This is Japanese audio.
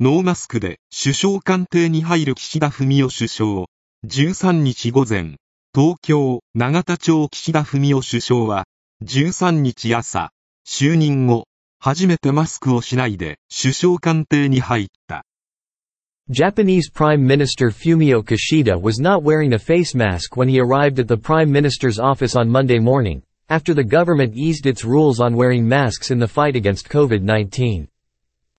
ノーマスクで首相官邸に入る岸田文雄首相。13日午前、東京、永田町岸田文雄首相は、13日朝、就任後、初めてマスクをしないで首相官邸に入った。Japanese Prime Minister Fumio Kishida was not wearing a face mask when he arrived at the Prime Minister's office on Monday morning, after the government eased its rules on wearing masks in the fight against COVID-19.